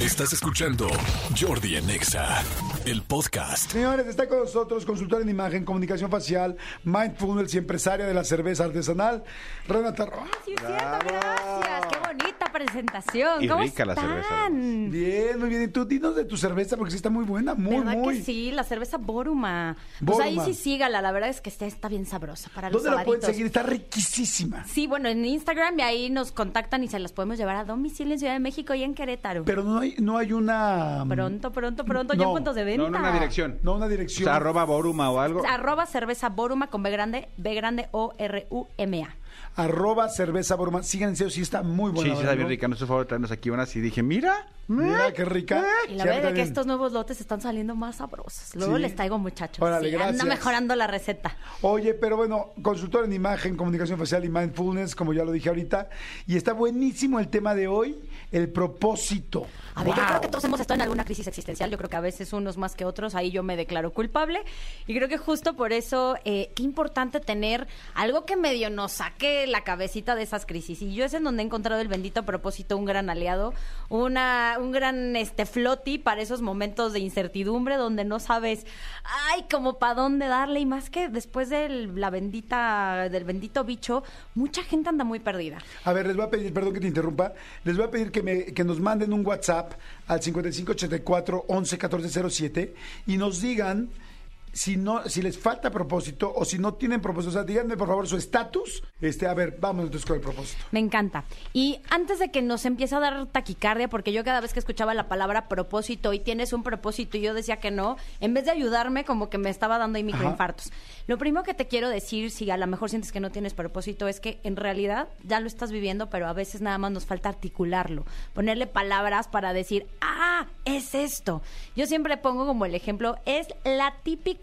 Estás escuchando Jordi en Exa, el podcast. Señores, está con nosotros consultora en imagen, comunicación facial, mindfulness y empresaria de la cerveza artesanal, Renata Roa. Sí, es cierto, gracias. Presentación. Y ¿Cómo rica la están? cerveza, Bien, muy bien. Y tú dinos de tu cerveza porque sí está muy buena, muy, ¿Verdad muy. que sí? La cerveza Boruma. Pues ahí Boruma. sí sígala. La verdad es que está, está bien sabrosa para los ¿Dónde la pueden sabaditos. seguir? Está riquísima. Sí, bueno, en Instagram y ahí nos contactan y se las podemos llevar a domicilio en Ciudad de México y en Querétaro. Pero no hay, no hay una... pronto, pronto, pronto, ya No, en puntos de venta. No, no una dirección. No una O dirección. sea, arroba Boruma o algo. Arroba cerveza Boruma con B grande, B grande O-R-U-M-A. Arroba cerveza Boroma. Sigan en serio, sí está muy buena. sí, está bien ¿no? rica. Nos hizo favor traernos aquí unas y dije, mira. Mira qué rica. Y la verdad es que estos nuevos lotes están saliendo más sabrosos. Luego Sí. les traigo, muchachos. Órale, Sí, anda gracias. mejorando la receta. Oye, pero bueno, consultor en imagen, comunicación facial y mindfulness, como ya lo dije ahorita. Y está buenísimo el tema de hoy, el propósito. A ver, yo creo que todos hemos estado en alguna crisis existencial. Yo creo que a veces unos más que otros. Ahí yo me declaro culpable. Y creo que justo por eso, eh, qué importante tener algo que medio nos saque la cabecita de esas crisis. Y yo es en donde he encontrado el bendito propósito, un gran aliado, una, un gran este floti para esos momentos de incertidumbre donde no sabes, ay, como para dónde darle. Y más que después de la bendita, del bendito bicho, mucha gente anda muy perdida. A ver, les voy a pedir, perdón que te interrumpa, les voy a pedir que, me, que nos manden un WhatsApp al 5584 11 14 07 y nos digan si no, si les falta propósito o si no tienen propósito. O sea, díganme por favor su estatus. Este, a ver, vamos entonces con el propósito. Me encanta. Y antes de que nos empiece a dar taquicardia, porque yo cada vez que escuchaba la palabra propósito y tienes un propósito y yo decía que no, en vez de ayudarme, como que me estaba dando ahí microinfartos. Lo primero que te quiero decir, si a lo mejor sientes que no tienes propósito, es que en realidad ya lo estás viviendo, pero a veces nada más nos falta articularlo, ponerle palabras para decir, ah, es esto. Yo siempre pongo como el ejemplo, es la típica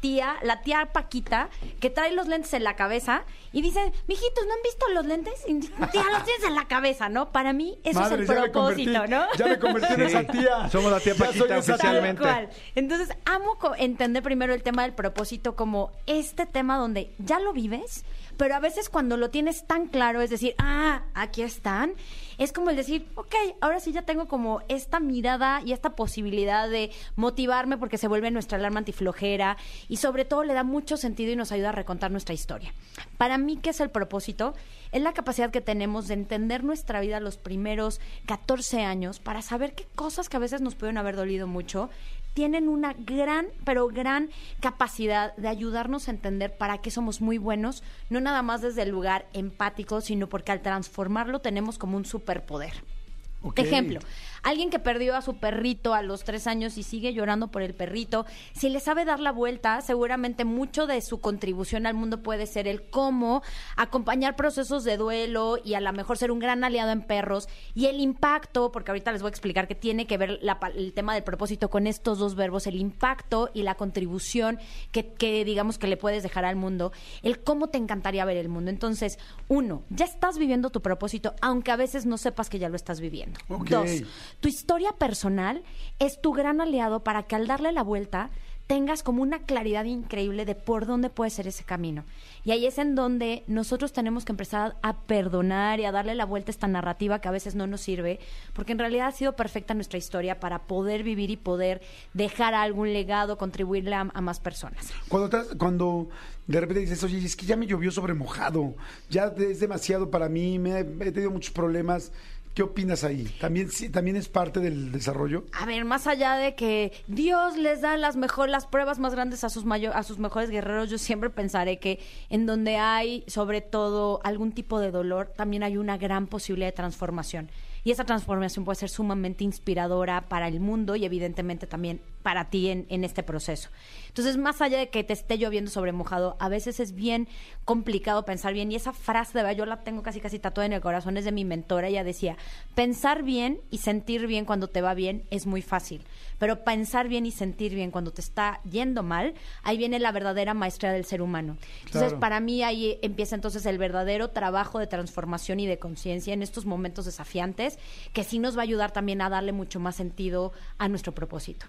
tía, la tía Paquita, que trae los lentes en la cabeza y dice, mijitos, ¿no han visto los lentes? Y, Tía, los tienes en la cabeza, ¿no? Para mí eso Madre, es el propósito, ¿no? Ya me convertí en Sí. esa tía. Somos la tía Paquita soy esa tía. oficialmente. Cual. Entonces, amo co- entender primero el tema del propósito como este tema donde ya lo vives, pero a veces cuando lo tienes tan claro, es decir, ah, aquí están, es como el decir, ok, ahora sí ya tengo como esta mirada y esta posibilidad de motivarme porque se vuelve nuestra alarma antiflojera y sobre todo le da mucho sentido y nos ayuda a recontar nuestra historia. Para mí, ¿qué es el propósito? Es la capacidad que tenemos de entender nuestra vida los primeros 14 años para saber qué cosas que a veces nos pueden haber dolido mucho tienen una gran, pero gran capacidad de ayudarnos a entender para qué somos muy buenos, no nada más desde el lugar empático, sino porque al transformarlo tenemos como un superpoder. Ejemplo, alguien que perdió a su perrito a los tres años y sigue llorando por el perrito, si le sabe dar la vuelta, seguramente mucho de su contribución al mundo puede ser el cómo acompañar procesos de duelo y a lo mejor ser un gran aliado en perros y el impacto, porque ahorita les voy a explicar que tiene que ver la el tema del propósito con estos dos verbos, el impacto y la contribución que, que digamos que le puedes dejar al mundo, el cómo te encantaría ver el mundo. Entonces, uno, ya estás viviendo tu propósito, aunque a veces no sepas que ya lo estás viviendo. Dos, tu historia personal es tu gran aliado para que al darle la vuelta tengas como una claridad increíble de por dónde puede ser ese camino. Y ahí es en donde nosotros tenemos que empezar a perdonar y a darle la vuelta a esta narrativa que a veces no nos sirve, porque en realidad ha sido perfecta nuestra historia para poder vivir y poder dejar algún legado, contribuirle a, a más personas. Cuando, cuando de repente dices, oye, es que ya me llovió sobre mojado, ya es demasiado para mí, me he tenido muchos problemas. ¿Qué opinas ahí? ¿También, sí- ¿También es parte del desarrollo? A ver, más allá de que Dios les da las mejor, las pruebas más grandes a sus mayo- a sus mejores guerreros, yo siempre pensaré que en donde hay sobre todo algún tipo de dolor, también hay una gran posibilidad de transformación. Y esa transformación puede ser sumamente inspiradora para el mundo y evidentemente también para ti en, en este proceso. Entonces, más allá de que te esté lloviendo sobre mojado, a veces es bien complicado pensar bien. Y esa frase, de verdad, yo la tengo casi casi tatuada en el corazón, es de mi mentora. Ella decía, pensar bien y sentir bien cuando te va bien es muy fácil. Pero pensar bien y sentir bien cuando te está yendo mal, ahí viene la verdadera maestría del ser humano. Entonces, Claro. para mí ahí empieza entonces el verdadero trabajo de transformación y de conciencia en estos momentos desafiantes, que sí nos va a ayudar también a darle mucho más sentido a nuestro propósito.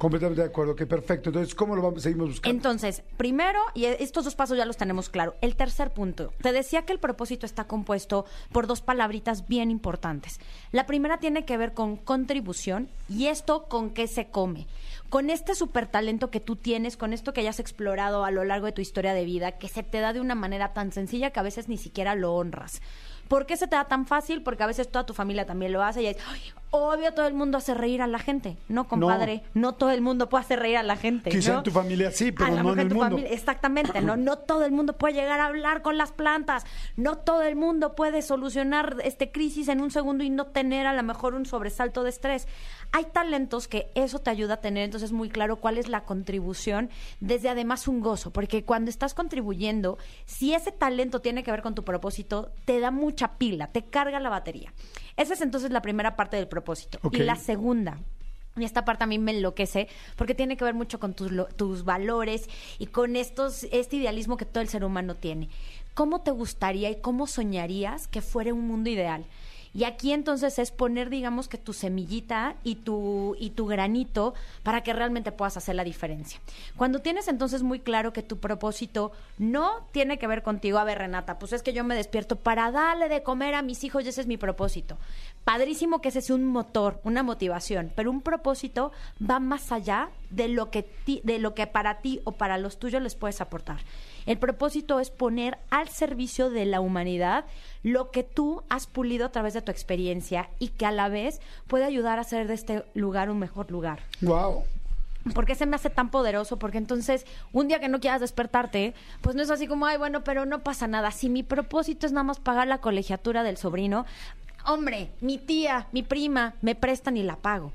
Completamente de acuerdo, que perfecto. Entonces, ¿cómo lo vamos, seguimos buscando? Entonces, primero, y estos dos pasos ya los tenemos claro. El tercer punto, te decía que el propósito está compuesto por dos palabritas bien importantes. La primera tiene que ver con contribución y esto con qué se come. Con este super talento que tú tienes, con esto que hayas explorado a lo largo de tu historia de vida, que se te da de una manera tan sencilla que a veces ni siquiera lo honras. ¿Por qué se te da tan fácil? Porque a veces toda tu familia también lo hace y es, "Ay, obvio todo el mundo hace reír a la gente. No, compadre, no, todo el mundo puede hacer reír a la gente. Quizá ¿no? en tu familia sí, pero A no en el tu mundo. familia- exactamente, no, no todo el mundo puede llegar a hablar con las plantas, no todo el mundo puede solucionar este crisis en un segundo y no tener a lo mejor un sobresalto de estrés. Hay talentos que eso te ayuda a tener, entonces muy claro cuál es la contribución, desde además un gozo, porque cuando estás contribuyendo, si ese talento tiene que ver con tu propósito, te da mucha pila, te carga la batería. Esa es entonces la primera parte del propósito. Y la segunda, y esta parte a mí me enloquece porque tiene que ver mucho con tus, tus valores y con estos, este idealismo que todo el ser humano tiene. ¿Cómo te gustaría y cómo soñarías que fuera un mundo ideal? Y aquí entonces es poner, digamos, que tu semillita y tu, y tu granito para que realmente puedas hacer la diferencia. Cuando tienes entonces muy claro que tu propósito no tiene que ver contigo, a ver, Renata, pues es que yo me despierto para darle de comer a mis hijos y ese es mi propósito. Padrísimo que ese sea un motor, una motivación, pero un propósito va más allá de lo que, ti- de lo que para ti o para los tuyos les puedes aportar. El propósito es poner al servicio de la humanidad lo que tú has pulido a través de tu experiencia y que a la vez puede ayudar a hacer de este lugar un mejor lugar. Wow. ¿Por qué se me hace tan poderoso? Porque entonces, un día que no quieras despertarte, pues no es así como, ay, bueno, pero no pasa nada. Si mi propósito es nada más pagar la colegiatura del sobrino, hombre, mi tía, mi prima, me prestan y la pago.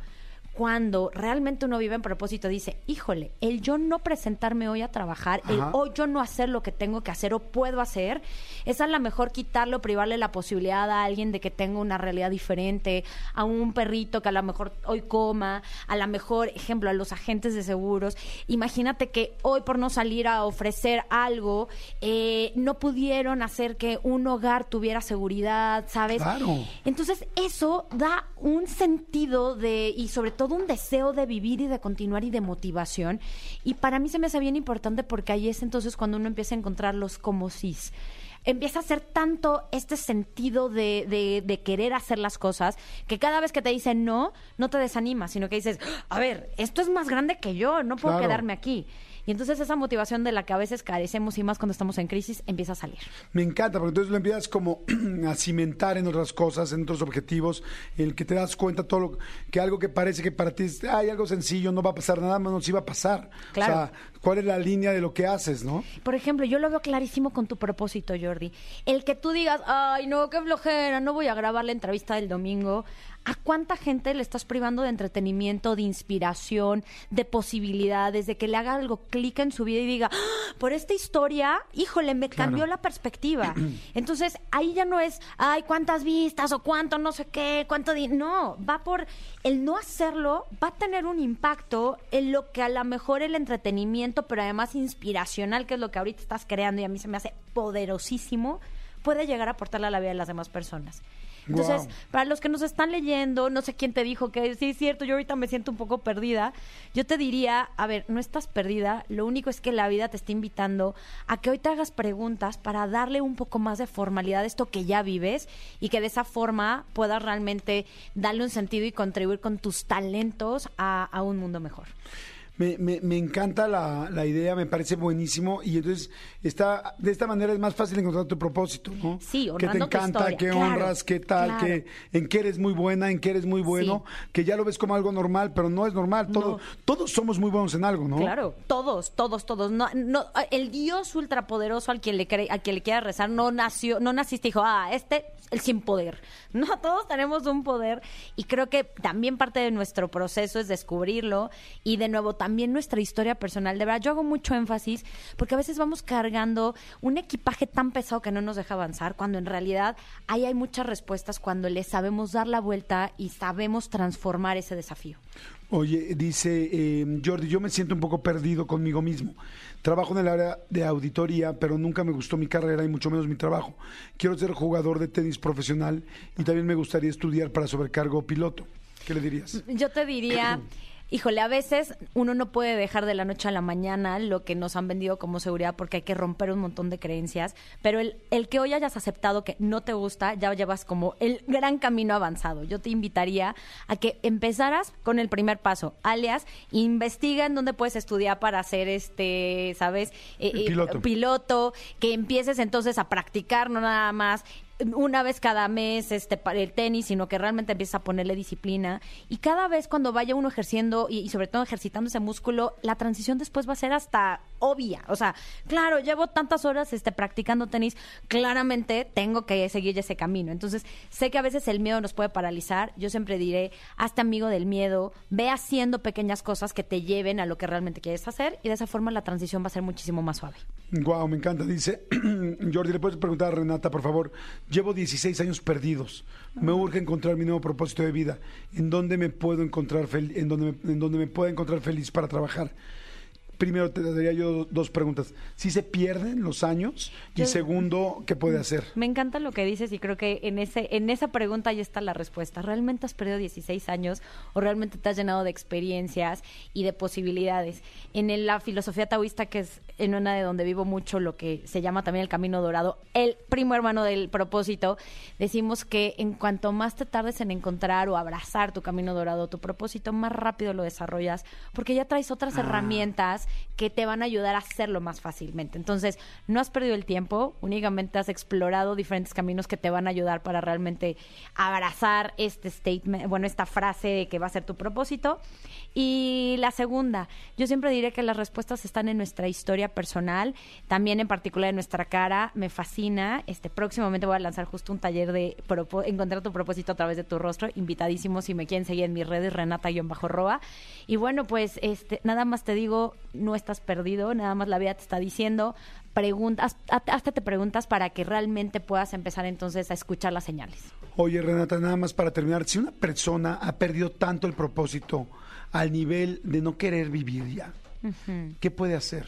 Cuando realmente uno vive en propósito, dice, híjole, el yo no presentarme hoy a trabajar, el hoy yo no hacer lo que tengo que hacer o puedo hacer, es a lo mejor quitarle o privarle la posibilidad a alguien de que tenga una realidad diferente, a un perrito que a lo mejor hoy coma, a lo mejor, ejemplo, a los agentes de seguros. Imagínate que hoy por no salir a ofrecer algo, eh, no pudieron hacer que un hogar tuviera seguridad, ¿sabes? Claro. Entonces eso da un sentido de y sobre todo un deseo de vivir y de continuar y de motivación. Y para mí se me hace bien importante porque ahí es entonces cuando uno empieza a encontrar los como sís. Empieza a hacer tanto este sentido de, de- de querer hacer las cosas que cada vez que te dicen no, no te desanimas, sino que dices, a ver, esto es más grande que yo, no puedo Claro. quedarme aquí. Y entonces esa motivación de la que a veces carecemos y más cuando estamos en crisis empieza a salir. Me encanta, porque entonces lo empiezas como a cimentar en otras cosas, en otros objetivos, en el que te das cuenta todo lo que algo que parece que para ti es hay algo sencillo, no va a pasar nada, no sí va a pasar. Claro. O sea, cuál es la línea de lo que haces, ¿no? Por ejemplo, yo lo veo clarísimo con tu propósito, El que tú digas, ay, no, qué flojera, no voy a grabar la entrevista del domingo. ¿A cuánta gente le estás privando de entretenimiento, de inspiración, de posibilidades, de que le haga algo clic en su vida y diga, "Ah, por esta historia, híjole, me cambió la perspectiva? Entonces, ahí ya no es, ay, cuántas vistas o cuánto no sé qué, cuánto... di-". No, va por el no hacerlo, va a tener un impacto en lo que a lo mejor el entretenimiento, pero además inspiracional, que es lo que ahorita estás creando y a mí se me hace poderosísimo, puede llegar a aportarle a la vida de las demás personas. Entonces, para los que nos están leyendo, no sé quién te dijo que sí es cierto, yo ahorita me siento un poco perdida. Yo te diría, a ver, no estás perdida, lo único es que la vida te está invitando a que hoy te hagas preguntas para darle un poco más de formalidad a esto que ya vives y que de esa forma puedas realmente darle un sentido y contribuir con tus talentos a, a un mundo mejor. Me, me, me encanta la, la idea, me parece buenísimo y entonces está de esta manera es más fácil encontrar tu propósito, ¿no? Sí, que te encanta, historia, que claro, honras, qué tal, claro. que en qué eres muy buena, en qué eres muy bueno, que ya lo ves como algo normal, pero no es normal. Todo, No. Todos somos muy buenos en algo, ¿no? Claro, todos, todos, todos. No, no, el Dios ultrapoderoso al quien le cree, a quien le quiera rezar no nació, no naciste y dijo, ah, este el sin poder. No, todos tenemos un poder y creo que también parte de nuestro proceso es descubrirlo y de nuevo también nuestra historia personal. De verdad, yo hago mucho énfasis porque a veces vamos cargando un equipaje tan pesado que no nos deja avanzar cuando en realidad ahí hay muchas respuestas cuando le sabemos dar la vuelta y sabemos transformar ese desafío. Oye, dice eh, Jordi, yo me siento un poco perdido conmigo mismo. Trabajo en el área de auditoría, pero nunca me gustó mi carrera y mucho menos mi trabajo. Quiero ser jugador de tenis profesional y también me gustaría estudiar para sobrecargo piloto. ¿Qué le dirías? Yo te diría, híjole, a veces uno no puede dejar de la noche a la mañana lo que nos han vendido como seguridad porque hay que romper un montón de creencias, pero el, el que hoy hayas aceptado que no te gusta, ya llevas como el gran camino avanzado. Yo te invitaría a que empezaras con el primer paso, alias, investiga en dónde puedes estudiar para hacer este, ¿sabes? Eh, eh, Piloto. piloto, que empieces entonces a practicar, no nada más una vez cada mes este el tenis, sino que realmente empiezas a ponerle disciplina. Y cada vez cuando vaya uno ejerciendo y, y sobre todo ejercitando ese músculo, la transición después va a ser hasta obvia. O sea, claro, llevo tantas horas este practicando tenis, claramente tengo que seguir ese camino. Entonces, sé que a veces el miedo nos puede paralizar. Yo siempre diré, hazte amigo del miedo, ve haciendo pequeñas cosas que te lleven a lo que realmente quieres hacer y de esa forma la transición va a ser muchísimo más suave. Wow, me encanta. Dice, Jordi, ¿le puedes preguntar a Renata, por favor? Llevo 16 años perdidos. Me urge encontrar mi nuevo propósito de vida. ¿En dónde me puedo encontrar fel- en dónde me, en dónde me puedo encontrar feliz para trabajar? Primero te daría yo dos preguntas. ¿Si se pierden los años? Y Yo- segundo, ¿qué puede hacer? Me encanta lo que dices y creo que en ese en esa pregunta ahí está la respuesta. ¿Realmente has perdido 16 años o realmente te has llenado de experiencias y de posibilidades? En el- la filosofía taoísta, que es en una de donde vivo mucho, lo que se llama también el camino dorado, el primo hermano del propósito, decimos que en cuanto más te tardes en encontrar o abrazar tu camino dorado, tu propósito, más rápido lo desarrollas, porque ya traes otras herramientas que te van a ayudar a hacerlo más fácilmente. Entonces, no has perdido el tiempo, únicamente has explorado diferentes caminos que te van a ayudar para realmente abrazar este statement, bueno, esta frase de que va a ser tu propósito. Y la segunda, yo siempre diré que las respuestas están en nuestra historia personal, también en particular en nuestra cara, me fascina. Este próximamente voy a lanzar justo un taller de encontrar tu propósito a través de tu rostro, invitadísimo si me quieren seguir en mis redes renata-roa. Y bueno, pues este nada más te digo, no estás perdido, nada más la vida te está diciendo, preguntas, hasta te preguntas para que realmente puedas empezar entonces a escuchar las señales. Oye, Renata, nada más para terminar. Si una persona ha perdido tanto el propósito al nivel de no querer vivir ya, ¿qué puede hacer?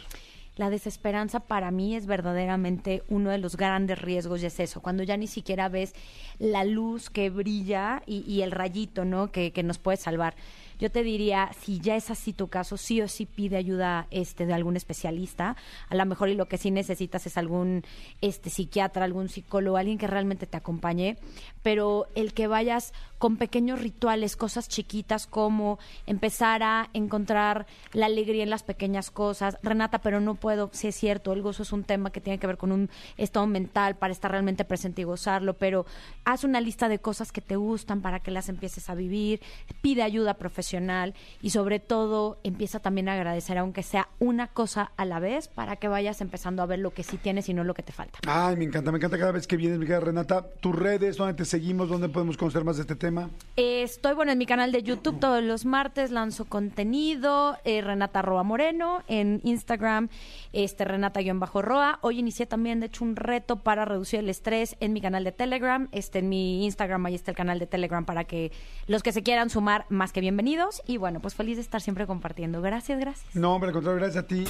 La desesperanza para mí es verdaderamente uno de los grandes riesgos y es eso, cuando ya ni siquiera ves la luz que brilla y, y el rayito, ¿no? Que, que nos puede salvar. Yo te diría, si ya es así tu caso, sí o sí pide ayuda este, de algún especialista. A lo mejor y lo que sí necesitas es algún este, psiquiatra, algún psicólogo, alguien que realmente te acompañe. Pero el que vayas con pequeños rituales, cosas chiquitas como empezar a encontrar la alegría en las pequeñas cosas. Renata, pero no puedo, sí es cierto, el gozo es un tema que tiene que ver con un estado mental para estar realmente presente y gozarlo, pero haz una lista de cosas que te gustan para que las empieces a vivir, pide ayuda profesional y sobre todo empieza también a agradecer aunque sea una cosa a la vez para que vayas empezando a ver lo que sí tienes y no lo que te falta. Ay, me encanta, me encanta cada vez que vienes, mi querida Renata. Tus redes, ¿dónde te seguimos? ¿Dónde podemos conocer más de este tema? Eh, Estoy bueno en mi canal de YouTube todos los martes, lanzo contenido, eh, Renata Roa Moreno, en Instagram, este Renata-Roa. Hoy inicié también, de hecho, un reto para reducir el estrés en mi canal de Telegram. Este, en mi Instagram, ahí está el canal de Telegram para que los que se quieran sumar, más que bienvenidos. Y bueno, pues feliz de estar siempre compartiendo. Gracias, gracias. No, hombre, al contrario, gracias a ti.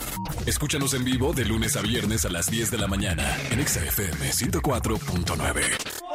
Escúchanos en vivo de lunes a viernes a las 10 de la mañana en Exa FM 104.9.